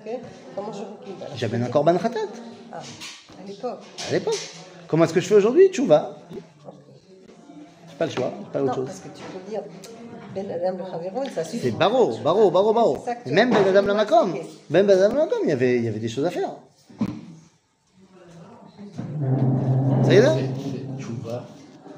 Ok Comment je J'amène un korban khatat Ah, à l'époque. à l'époque. Comment est-ce que je fais aujourd'hui Tchouva. J'ai pas le choix, pas autre chose. C'est baro, baro, baro, baro. Même Ben Adam la Même Ben Adam la Makom, il y avait, il y avait des choses à faire. Ça y est là?